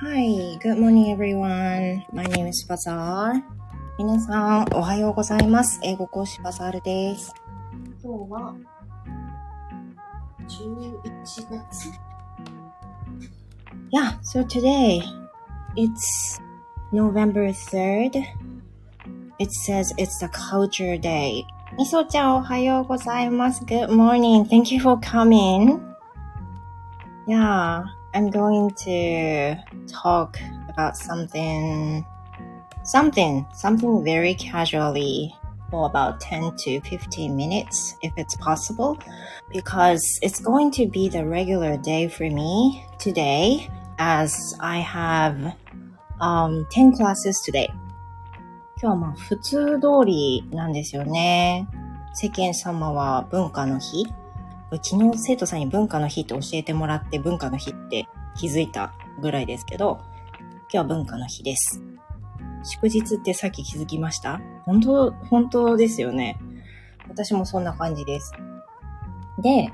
Hi, good morning everyone. My name is Bazaar. 皆さん、おはようございます。英語講師バザールです。今日は、11月 Yeah, so today, it's November 3rd. It says it's the culture day. みそちゃん、おはようございます。Good morning. Thank you for coming. Yeah, I'm going to talk about something, something, something very casually for about 10 to 15 minutes if it's possible because it's going to be the regular day for me today as I have um, 10 classes today. 今日はまあ普通通りなんですよね。世間様は文化の日 昨日生徒さんに文化の日って教えてもらって文化の日って気づいたぐらいですけど、今日は文化の日です。祝日ってさっき気づきました？本当、本当ですよね。私もそんな感じです。で、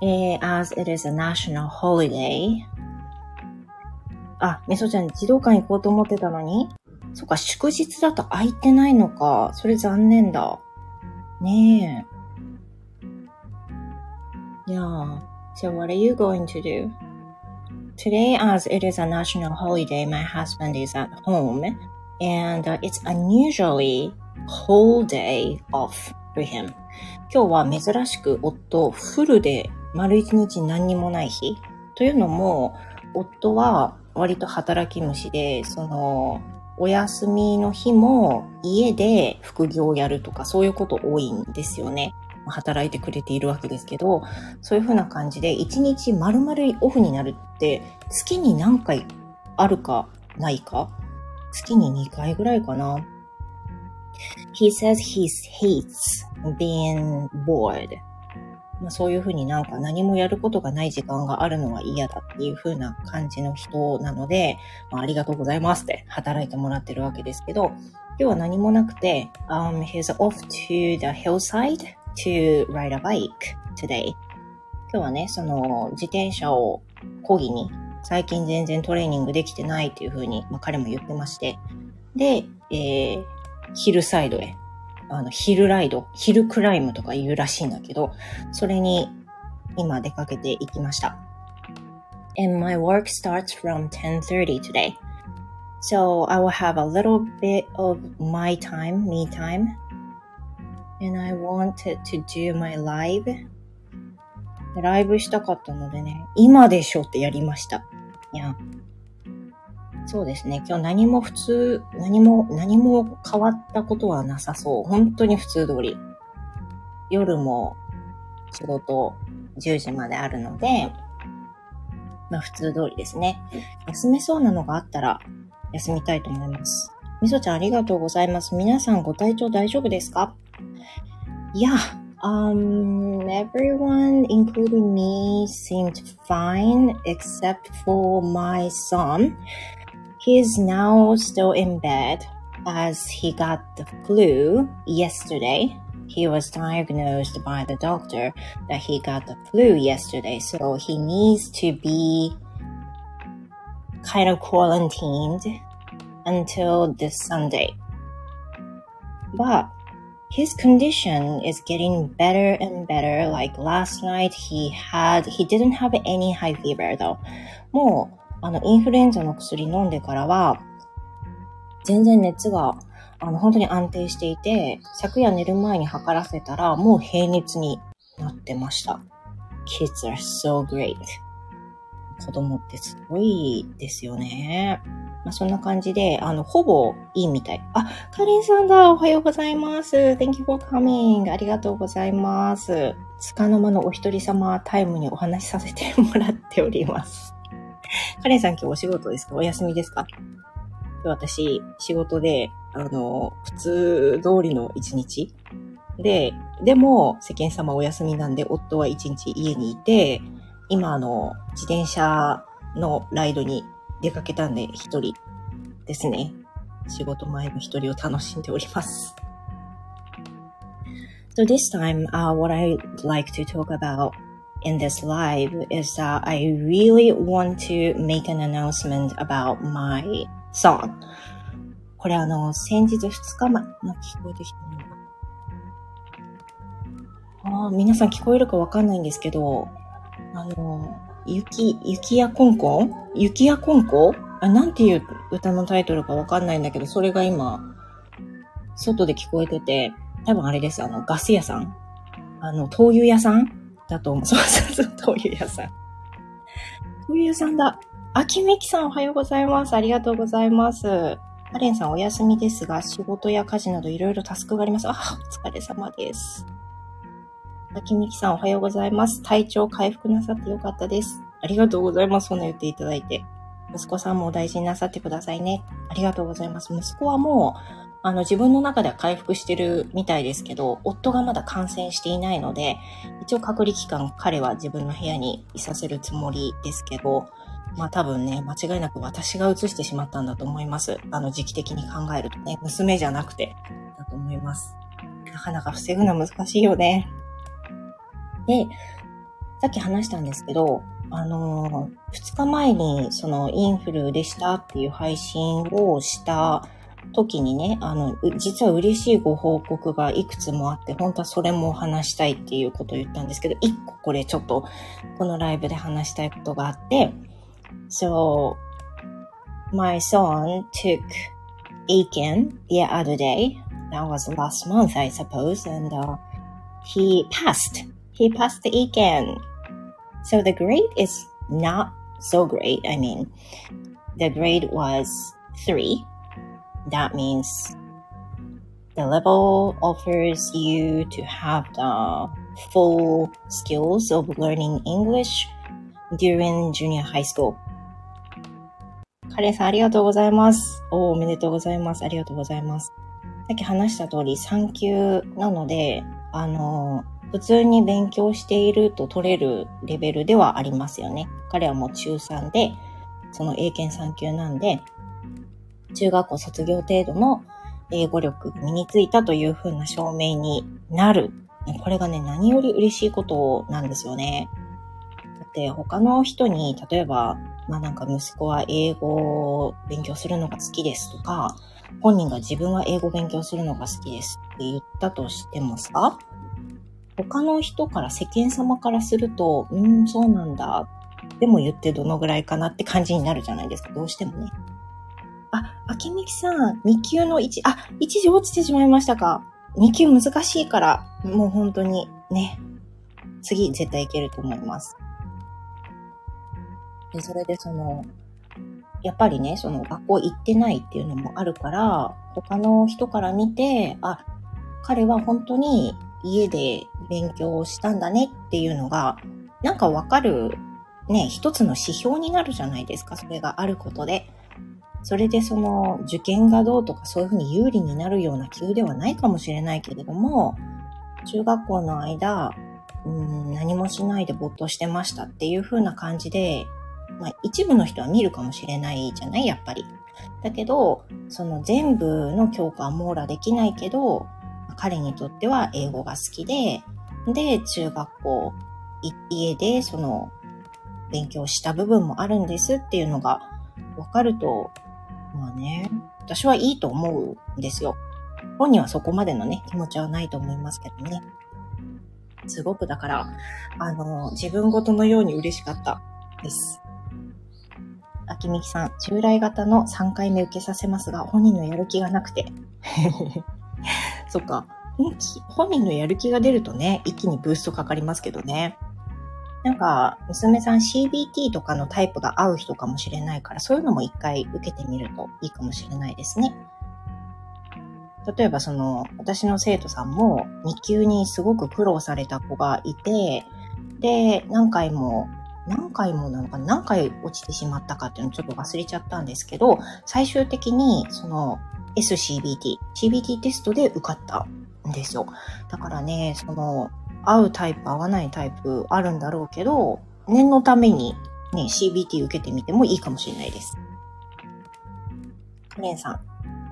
えー as it is a national holiday あ、みそちゃん児童館行こうと思ってたのに？そっか、祝日だと空いてないのか。それ残念だ。ねえ。Yeah. So what are you going to do? Today, as it is a national holiday, my husband is at home and it's unusually whole day off for him. 今日は珍しく夫フルで丸一日何にもない日。というのも、夫は割と働き虫で、その、お休みの日も家で副業をやるとかそういうこと多いんですよね。働いてくれているわけですけど、そういう風な感じで一日丸々オフになるって月に何回あるかないか？月に2回ぐらいかな。He says he hates being bored. まあ、そういうふうになんか何もやることがない時間があるのは嫌だっていう風な感じの人なので、まあ、ありがとうございますって働いてもらってるわけですけど、今日は何もなくて、um, he's off to the hillside to ride a bike today. 今日はね、その自転車を漕ぎに最近全然トレーニングできてないっていう風に、まあ、彼も言ってまして、で、えー、ヒルサイドへあの、ヒルライド、ヒルクライムとか言うらしいんだけど、それに今出かけていきました。And my work starts from 10.30 today. So I will have a little bit of my time, me time. And I wanted to do my live. ライブしたかったのでね、今でしょってやりました。いや、そうですね。今日何も普通、何も、何も変わったことはなさそう。本当に普通通り。夜も仕事10時まであるので、まあ普通通りですね。休めそうなのがあったら休みたいと思います。みそちゃんありがとうございます。皆さんご体調大丈夫ですか？いや、um, everyone, including me, seemed fine except for my son. He's now still in bed as he got the flu yesterday. He was diagnosed by the doctor that he got the flu yesterday, so he needs to be kind of quarantined until this Sunday. But his condition is getting better and better. Like last night, he had, he didn't have any high fever though. もうあの、インフルエンザの薬飲んでからは、全然熱が、あの、本当に安定していて、昨夜寝る前に測らせたら、もう平熱になってました。Kids are so great. 子供ってすごいですよね。まあ、そんな感じで、あの、ほぼいいみたい。あ、カリンさんだおはようございます。Thank you for coming. ありがとうございます。つかの間のお一人様タイムにお話しさせてもらっております。カレンさん今日お仕事ですか？お休みですか？今日私、仕事で、あの、普通通りの一日で、でも、世間様お休みなんで、夫は一日家にいて、今、あの、自転車のライドに出かけたんで、一人ですね。仕事前の一人を楽しんでおります。So this time, uh, what I'd like to talk about in this live is that I really want to make an announcement about my song. これあの、先日2日前、ま聞こえてきてるのあ、皆さん聞こえるかわかんないんですけど、あの、雪、雪やコンコン雪やコンコあ、なんていう歌のタイトルかわかんないんだけど、それが今、外で聞こえてて、多分あれです。あの、ガス屋さん？あの、灯油屋さん？だと思う。そうそうそう、灯油屋さん。灯油屋さんだ。あきみきさんおはようございます。ありがとうございます。カレンさんお休みですが、仕事や家事などいろいろタスクがあります。あ、お疲れ様です。あきみきさんおはようございます。体調回復なさってよかったです。ありがとうございます。そんな言っていただいて。息子さんもお大事になさってくださいね。ありがとうございます。息子はもう、あの、自分の中では回復してるみたいですけど、夫がまだ感染していないので、一応隔離期間彼は自分の部屋にいさせるつもりですけど、まあ多分ね、間違いなく私が移してしまったんだと思います。あの、時期的に考えるとね、娘じゃなくて、だと思います。なかなか防ぐの難しいよね。で、さっき話したんですけど、あのー、2日前にそのインフルでしたっていう配信をした時にね、あの、実は嬉しいご報告がいくつもあって、本当はそれも話したいっていうことを言ったんですけど、一個これちょっと、このライブで話したいことがあって、So, my son took Aiken the other day. That was last month, I suppose, and uh, he passed. He passed the Aiken. So the grade is not so great. I mean, the grade was three. that means the level offers you to have the full skills of learning English during junior high school. カレンさんありがとうございます。おおめでとうございます。ありがとうございます。さっき話した通り3級なので、あの、 普通に勉強していると取れるレベルではありますよね。彼はもう中3で、その英検3級なんで、中学校卒業程度の英語力身についたというふうな証明になる。これがね、何より嬉しいことなんですよね。だって他の人に、例えば、まあなんか息子は英語を勉強するのが好きですとか、本人が自分は英語勉強するのが好きですって言ったとしてもさ、他の人から世間様からすると、うん、そうなんだ。でも言ってどのぐらいかなって感じになるじゃないですか。どうしてもね。あ、あけみきさん、2級の1、あ、1時落ちてしまいましたか。2級難しいから、もう本当にね、次絶対いけると思います。で、それでその、やっぱりね、その学校行ってないっていうのもあるから、他の人から見て、あ、彼は本当に家で勉強をしたんだねっていうのが、なんかわかる、ね、一つの指標になるじゃないですか、それがあることで。それでその受験がどうとかそういうふうに有利になるような級ではないかもしれないけれども、中学校の間、うん何もしないで没頭してましたっていう風な感じで、まあ一部の人は見るかもしれないじゃないやっぱり。だけど、その全部の教科は網羅できないけど、彼にとっては英語が好きで、で、中学校、家でその勉強した部分もあるんですっていうのが分かるとまあね、私はいいと思うんですよ。本人はそこまでのね、気持ちはないと思いますけどね。すごくだから、あの、自分ごとのように嬉しかったです。秋美さん、従来型の3回目受けさせますが、本人のやる気がなくて。そっか。本人のやる気が出るとね、一気にブーストかかりますけどね。なんか、娘さん CBT とかのタイプが合う人かもしれないから、そういうのも一回受けてみるといいかもしれないですね。例えばその、私の生徒さんも2級にすごく苦労された子がいて、で、何回も、何回もなのか何回落ちてしまったかっていうのをちょっと忘れちゃったんですけど、最終的にその SCBT、CBT テストで受かったんですよ。だからね、その、合うタイプ、合わないタイプあるんだろうけど、念のためにね、CBT 受けてみてもいいかもしれないです。カレンさん、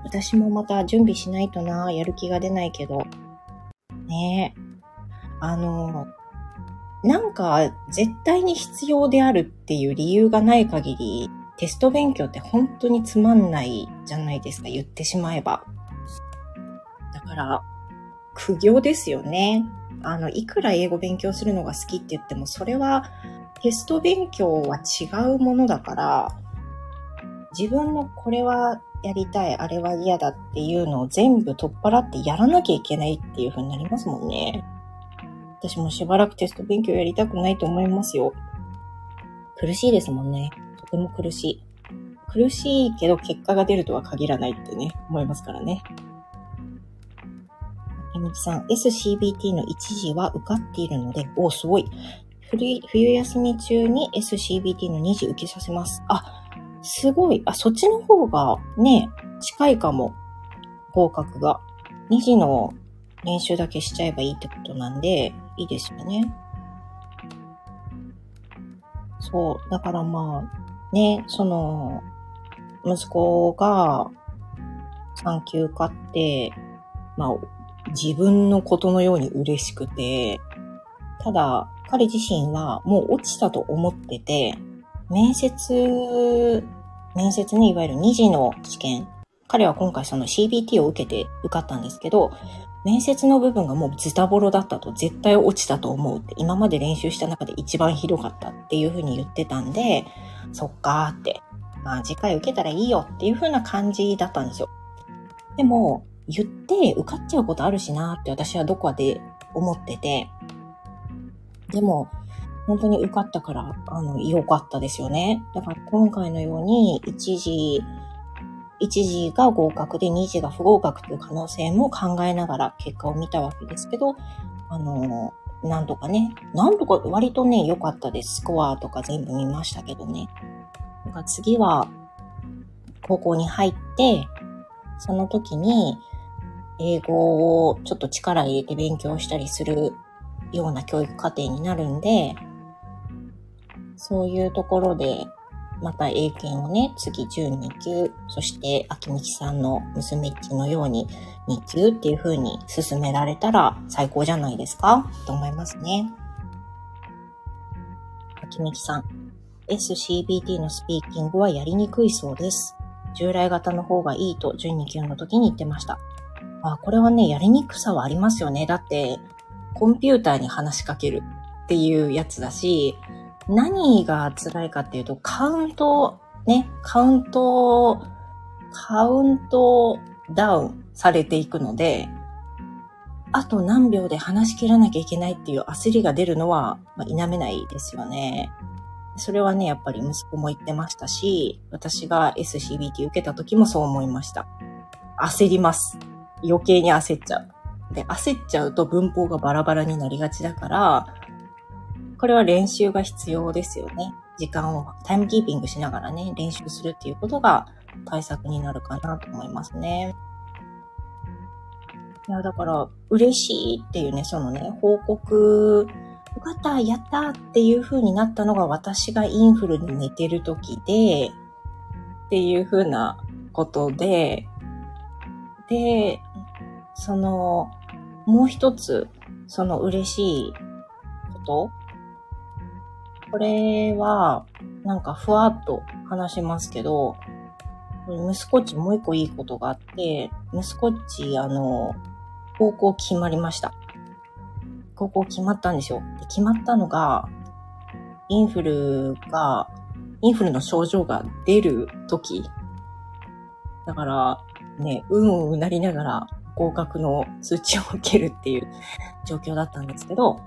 私もまた準備しないとな、やる気が出ないけど。ねえ。あの、なんか絶対に必要であるっていう理由がない限り、テスト勉強って本当につまんないじゃないですか、言ってしまえば。だから、苦行ですよね。あの、いくら英語勉強するのが好きって言っても、それはテスト勉強は違うものだから、自分のこれはやりたい、あれは嫌だっていうのを全部取っ払ってやらなきゃいけないっていう風になりますもんね。私もしばらくテスト勉強やりたくないと思いますよ。苦しいですもんね。とても苦しい。苦しいけど結果が出るとは限らないってね、思いますからね。えみきさん、SCBT の一時は受かっているので、おすごい。冬休み中に SCBT の2時受けさせます。あ、すごい。あ、そっちの方がね、近いかも。合格が。2時の練習だけしちゃえばいいってことなんで、いいですよね。そう。だからまあ、ね、その、息子が産休受かって、まあ、自分のことのように嬉しくて、ただ、彼自身はもう落ちたと思ってて、面接、面接ね、いわゆる2次の試験。彼は今回その CBT を受けて受かったんですけど、面接の部分がもうズタボロだったと、絶対落ちたと思うって、今まで練習した中で一番ひどかったっていうふうに言ってたんで、そっかーって、まあ次回受けたらいいよっていう風な感じだったんですよ。でも、言って受かっちゃうことあるしなって私はどこかで思ってて、でも、本当に受かったから、あの、良かったですよね。だから今回のように、一時、一時が合格で二次が不合格という可能性も考えながら結果を見たわけですけど、あの、なんとかね、なんとか割とね、良かったです。スコアとか全部見ましたけどね。だか次は、高校に入って、その時に、英語をちょっと力入れて勉強したりするような教育課程になるんで、そういうところで、また英検をね、次12級、そして秋道さんの娘っちのように2級っていう風に進められたら最高じゃないですかと思いますね。秋道さん、SCBT のスピーキングはやりにくいそうです。従来型の方がいいと12級の時に言ってました。あ、これはね、やりにくさはありますよね。だって、コンピューターに話しかけるっていうやつだし、何が辛いかっていうと、カウント、ね、カウント、カウントダウンされていくので、あと何秒で話し切らなきゃいけないっていう焦りが出るのは、まあ、否めないですよね。それはね、やっぱり息子も言ってましたし、私が SCBT 受けた時もそう思いました。焦ります。余計に焦っちゃう。で、焦っちゃうと文法がバラバラになりがちだから、これは練習が必要ですよね。時間をタイムキーピングしながらね、練習するっていうことが対策になるかなと思いますね。いや、だから、嬉しいっていうね、そのね、報告、よかった、やったっていう風になったのが私がインフルに寝てる時で、っていう風なことで、で、その、もう一つ、その嬉しいこと？これは、なんかふわっと話しますけど、息子っちもう一個いいことがあって、息子っち、あの、高校決まりました。高校決まったんですよ。で決まったのが、インフルが、インフルの症状が出る時。だから、ね、うんうんなりながら合格の通知を受けるっていう状況だったんですけど、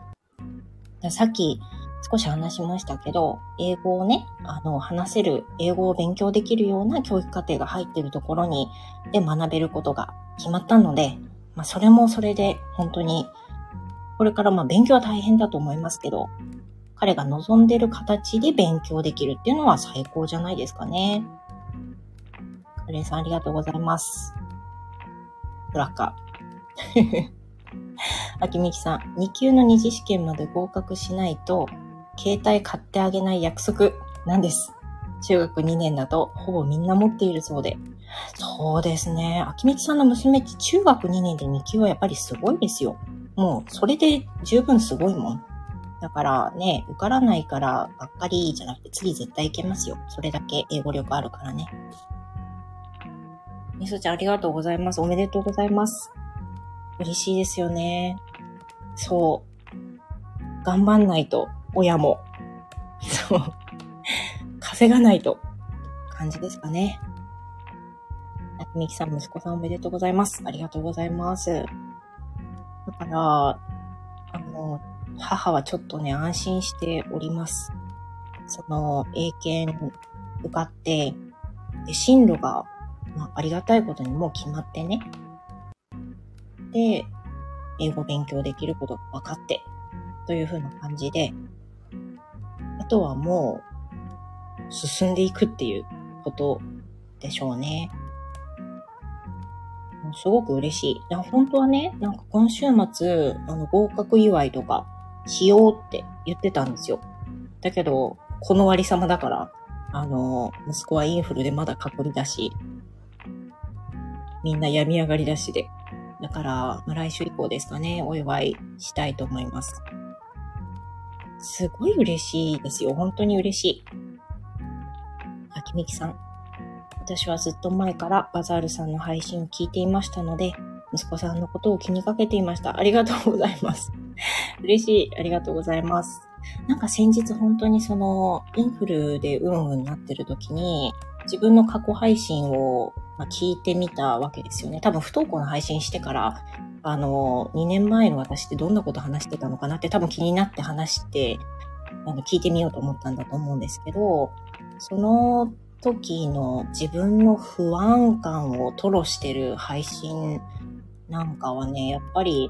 さっき少し話しましたけど、英語をね、あの、話せる、英語を勉強できるような教育課程が入っているところに、で学べることが決まったので、まあ、それもそれで本当に、これからまあ勉強は大変だと思いますけど、彼が望んでる形で勉強できるっていうのは最高じゃないですかね。カレーさんありがとうございます。ブラッカ。秋みきさん、2級の二次試験まで合格しないと、携帯買ってあげない約束なんです。中学2年だとほぼみんな持っているそうで。そうですね。秋みきさんの娘って中学2年で2級はやっぱりすごいですよ。もう、それで十分すごいもん。だからね、受からないからばっかりじゃなくて次絶対行けますよ。それだけ英語力あるからね。みそちゃんありがとうございます。おめでとうございます。嬉しいですよね。そう。頑張んないと、親も。そう。稼がないと。感じですかね。みきさん、息子さんおめでとうございます。ありがとうございます。だから、あの、母はちょっとね、安心しております。その、英検受かって、で、進路が、まあ、ありがたいことにもう決まってね。で、英語勉強できることが分かって、という風な感じで、あとはもう、進んでいくっていうことでしょうね。すごく嬉しい。い本当はね、なんか今週末、あの、合格祝いとかしようって言ってたんですよ。だけど、この割様だから、あの、息子はインフルでまだ隔離だし、みんな病み上がりだしで。だから、まあ、来週以降ですかね、お祝いしたいと思います。すごい嬉しいですよ。本当に嬉しい。あきみきさん。私はずっと前からバザールさんの配信を聞いていましたので、息子さんのことを気にかけていました。ありがとうございます。嬉しい。ありがとうございます。なんか先日本当にその、インフルでうんうんなってる時に、自分の過去配信を、ま聞いてみたわけですよね。多分不登校の配信してから、あの、2年前の私ってどんなこと話してたのかなって多分気になって話して、あの、聞いてみようと思ったんだと思うんですけど、その時の自分の不安感を吐露してる配信なんかはね、やっぱり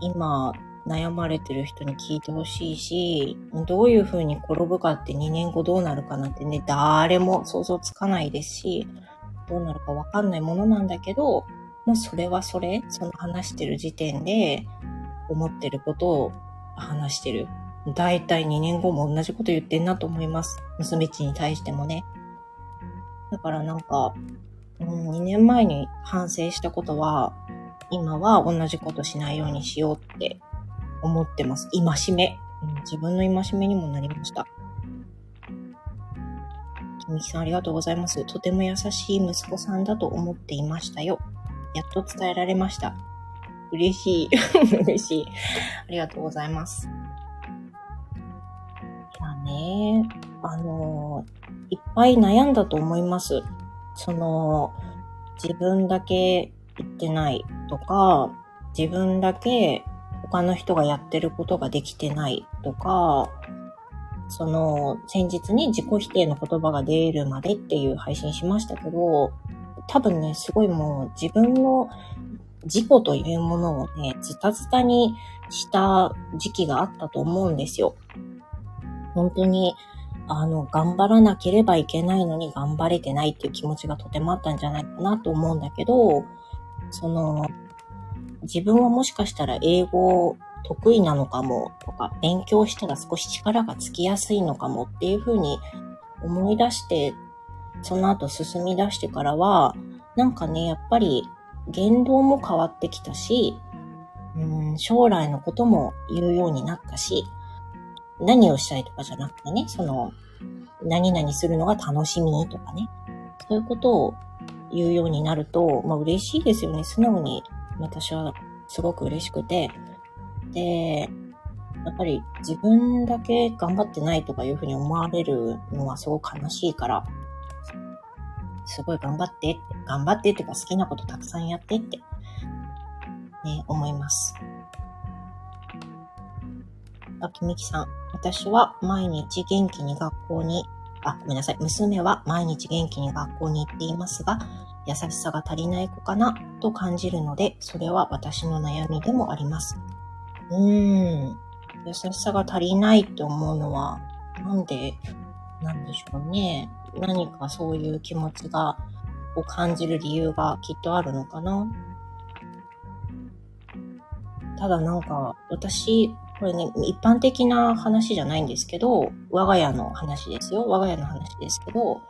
今悩まれてる人に聞いてほしいし、どういう風に転ぶかって2年後どうなるかなんてね、誰も想像つかないですし、どうなるかわかんないものなんだけど、もうそれはそれ、その話してる時点で思ってることを話してる。だいたい2年後も同じこと言ってんなと思います。娘ちに対してもね。だからなんか、うん、2年前に反省したことは、今は同じことしないようにしようって思ってます。今しめ。うん、自分の今しめにもなりました。みきさんありがとうございます。とても優しい息子さんだと思っていましたよ。やっと伝えられました。嬉しい。嬉しい。ありがとうございます。いやね、あのいっぱい悩んだと思います。その、自分だけ言ってないとか、自分だけ他の人がやってることができてないとか、その、先日に自己否定の言葉が出るまでっていう配信しましたけど、多分ね、すごいもう自分の自己というものをね、ズタズタにした時期があったと思うんですよ。本当に、あの、頑張らなければいけないのに頑張れてないっていう気持ちがとてもあったんじゃないかなと思うんだけど、その、自分はもしかしたら英語得意なのかもとか、勉強したら少し力がつきやすいのかもっていうふうに思い出して、その後進み出してからは、なんかね、やっぱり言動も変わってきたし、うん、将来のことも言うようになったし、何をしたいとかじゃなくてね、その、何々するのが楽しみとかね、そういうことを言うようになると、まあ嬉しいですよね。素直に私はすごく嬉しくて。で、やっぱり自分だけ頑張ってないとかいうふうに思われるのはすごく悲しいから、すごい頑張ってって、頑張ってっていうか好きなことたくさんやってって、ね、思います。あきみきさん、私は毎日元気に学校にあ、ごめんなさい。娘は毎日元気に学校に行っていますが、優しさが足りない子かなと感じるので、それは私の悩みでもあります。うーん。優しさが足りないって思うのは、なんでなんでしょうね。何かそういう気持ちが、を感じる理由がきっとあるのかな。ただなんか、私、これね、一般的な話じゃないんですけど、我が家の話ですよ。我が家の話ですけど、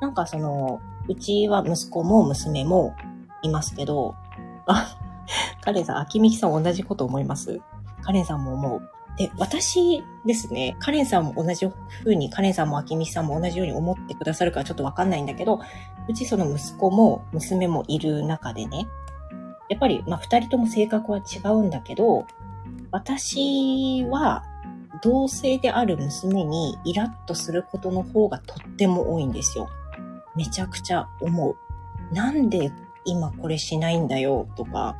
なんかその、うちは息子も娘もいますけど、あ、カレンさん、秋美さん同じこと思います？カレンさんも思う。で、私ですね、カレンさんも同じ風に、カレンさんもアキミさんも同じように思ってくださるかちょっとわかんないんだけど、うちその息子も娘もいる中でね、やっぱり、まあ、二人とも性格は違うんだけど、私は、同性である娘にイラッとすることの方がとっても多いんですよ。めちゃくちゃ思う。なんで今これしないんだよとか、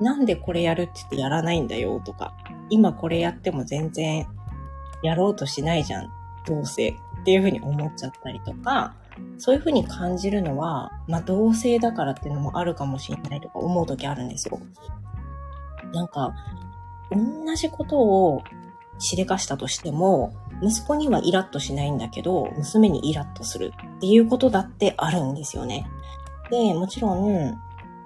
なんでこれやるって言ってやらないんだよとか、今これやっても全然やろうとしないじゃん、どうせっていうふうに思っちゃったりとか、そういうふうに感じるのは、まあ同性だからっていうのもあるかもしれないとか思う時あるんですよ。なんか、同じことをしでかしたとしても、息子にはイラッとしないんだけど、娘にイラッとするっていうことだってあるんですよね。で、もちろん、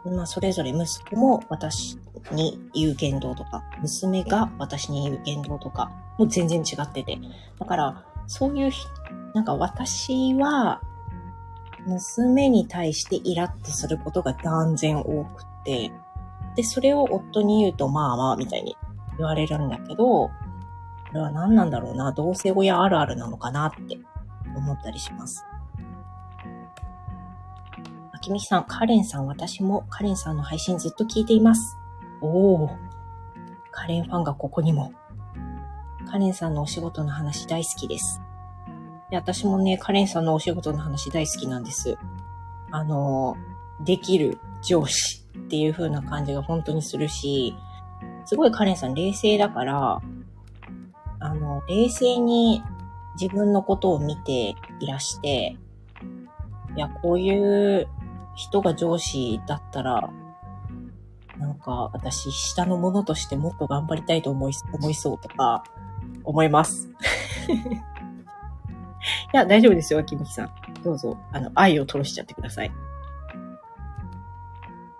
まあ、それぞれ息子も私に言う言動とか、娘が私に言う言動とか、もう全然違ってて。だから、そういう、なんか私は、娘に対してイラッとすることが断然多くて、で、それを夫に言うと、まあまあ、みたいに言われるんだけど、これは何なんだろうな、同性親あるあるなのかなって思ったりします。きみさん、カレンさん、私もカレンさんの配信ずっと聞いています。おー。カレンファンがここにも。カレンさんのお仕事の話大好きです。で、私もね、カレンさんのお仕事の話大好きなんです。あの、できる上司っていう風な感じが本当にするし、すごいカレンさん冷静だから、あの、冷静に自分のことを見ていらして、いや、こういう人が上司だったら、なんか私下の者としてもっと頑張りたいと思い、思いそうとか、思います。いや、大丈夫ですよ、秋きさん。どうぞ、あの、愛を吐露しちゃってください。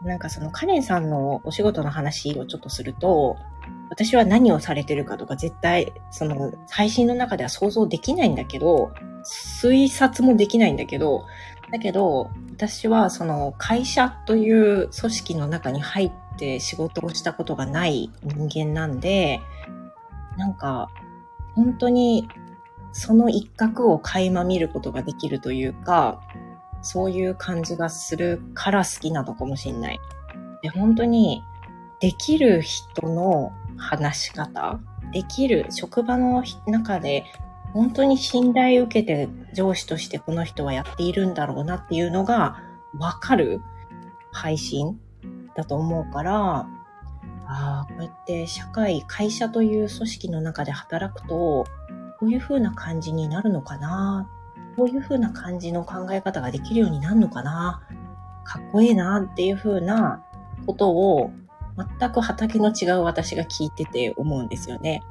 なんかそのカレンさんのお仕事の話をちょっとすると、私は何をされてるかとか絶対、その配信の中では想像できないんだけど、推察もできないんだけど、だけど、私はその会社という組織の中に入って仕事をしたことがない人間なんで、なんか、本当にその一角を垣間見ることができるというか、そういう感じがするから好きなのかもしれない。で、本当に、できる人の話し方、できる職場の中で本当に信頼を受けて上司としてこの人はやっているんだろうなっていうのがわかる配信だと思うから、ああ、こうやって社会、会社という組織の中で働くと、こういう風な感じになるのかなこういう風な感じの考え方ができるようになるのかなかっこいいなっていう風なことを全く畑の違う私が聞いてて思うんですよね。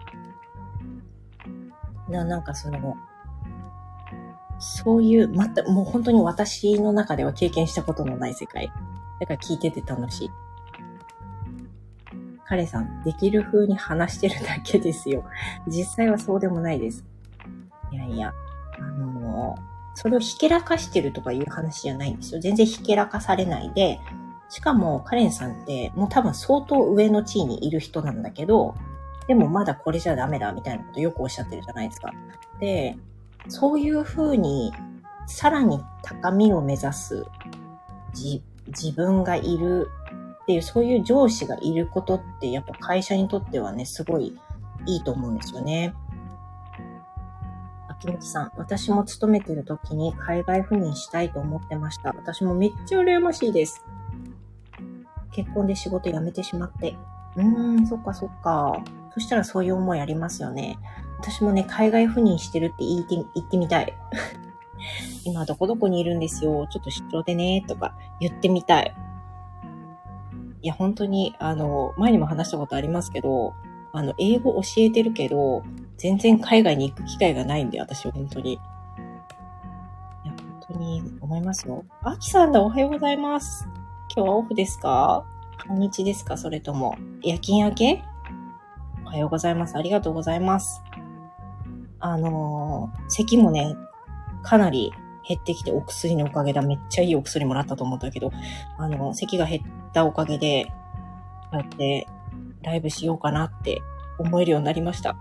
な、なんかその、そういう、また、もう本当に私の中では経験したことのない世界。だから聞いてて楽しい。彼さん、できる風に話してるだけですよ。実際はそうでもないです。いやいや、あのそれをひけらかしてるとかいう話じゃないんですよ。全然ひけらかされないで、しかもカレンさんってもう多分相当上の地位にいる人なんだけど、でもまだこれじゃダメだみたいなことよくおっしゃってるじゃないですか。で、そういうふうにさらに高みを目指す自分がいるっていう、そういう上司がいることってやっぱ会社にとってはね、すごいいいと思うんですよね。秋元さん、私も勤めてる時に海外赴任したいと思ってました。私もめっちゃ羨ましいです。結婚で仕事辞めてしまって。うーん、そっかそっか。そしたらそういう思いありますよね。私もね、海外赴任してるって言って言ってみたい。今どこどこにいるんですよ。ちょっと出張でね、とか言ってみたい。いや、本当に、あの、前にも話したことありますけど、あの、英語教えてるけど、全然海外に行く機会がないんで、私は本当に。いや、本当に思いますよ。あきさんだ、おはようございます。今日はオフですか？半日ですか？それとも、夜勤明け？はようございます。ありがとうございます。あのー、咳もね、かなり減ってきてお薬のおかげだ。めっちゃいいお薬もらったと思ったけど、あの、咳が減ったおかげで、こうやってライブしようかなって思えるようになりました。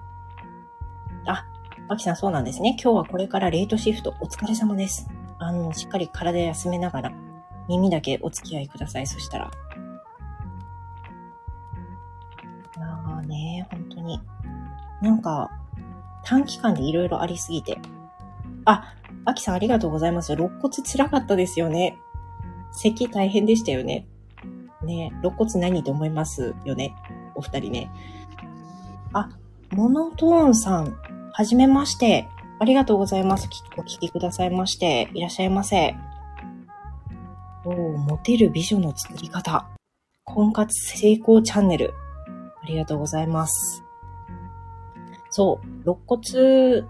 あ、アキさんそうなんですね。今日はこれからレートシフトお疲れ様です。あの、しっかり体休めながら耳だけお付き合いください。そしたら。なんか、短期間でいろいろありすぎて。あ、アキさんありがとうございます。肋骨辛かったですよね。咳大変でしたよね。ね、肋骨何と思いますよね。お二人ね。あ、モノトーンさん、はじめまして。ありがとうございます。お聞きくださいまして。いらっしゃいませ。おーモテる美女の作り方。婚活成功チャンネル。ありがとうございます。そう、肋骨、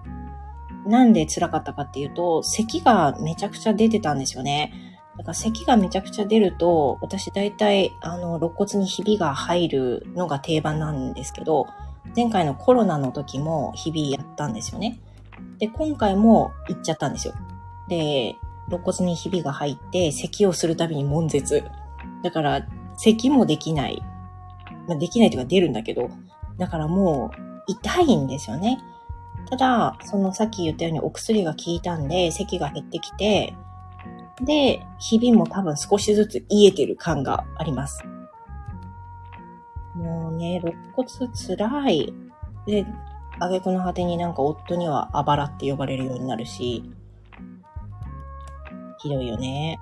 なんで辛かったかっていうと、咳がめちゃくちゃ出てたんですよね。だから咳がめちゃくちゃ出ると、私大体、あの、肋骨にひびが入るのが定番なんですけど、前回のコロナの時もひびやったんですよね。で、今回も行っちゃったんですよ。で、肋骨にひびが入って、咳をするたびに悶絶。だから、咳もできない。まあ、できないというか出るんだけど、だからもう、痛いんですよね。ただ、そのさっき言ったようにお薬が効いたんで、咳が減ってきて、で、日々も多分少しずつ癒えてる感があります。もうね、肋骨辛い。で、挙句の果てになんか夫にはあばらって呼ばれるようになるし、ひどいよね。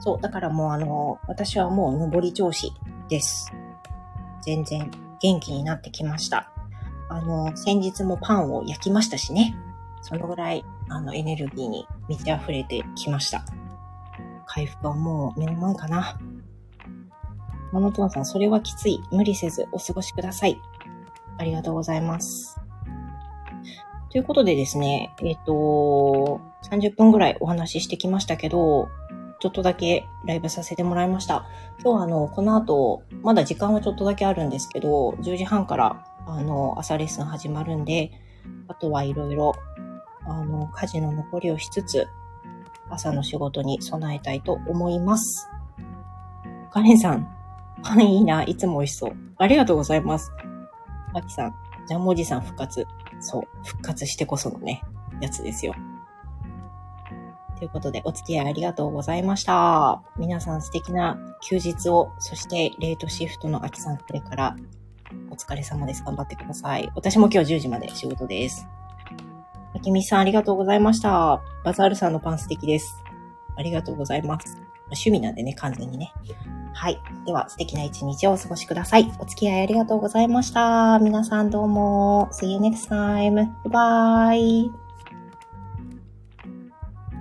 そう、だからもうあの、私はもう上り調子です。全然元気になってきました。あの、先日もパンを焼きましたしね。そのぐらい、あの、エネルギーに満ち溢れてきました。回復はもう目の前かな。モノトーンさん、それはきつい。無理せずお過ごしください。ありがとうございます。ということでですね、えっ、と、30分ぐらいお話ししてきましたけど、ちょっとだけライブさせてもらいました。今日はあの、この後、まだ時間はちょっとだけあるんですけど、10時半から、あの、朝レッスン始まるんで、あとはいろいろ、あの、家事の残りをしつつ、朝の仕事に備えたいと思います。カレンさん、パンいいな、いつも美味しそう。ありがとうございます。マキさん、ジャンモジさん復活。そう、復活してこそのね、やつですよ。ということで、お付き合いありがとうございました。皆さん素敵な休日を、そしてレートシフトの秋さん、これからお疲れ様です。頑張ってください。私も今日10時まで仕事です。あきみさん、ありがとうございました。バザールさんのパン素敵です。ありがとうございます。趣味なんでね、完全にね。はい。では、素敵な一日をお過ごしください。お付き合いありがとうございました。皆さんどうも。See you next time. Bye.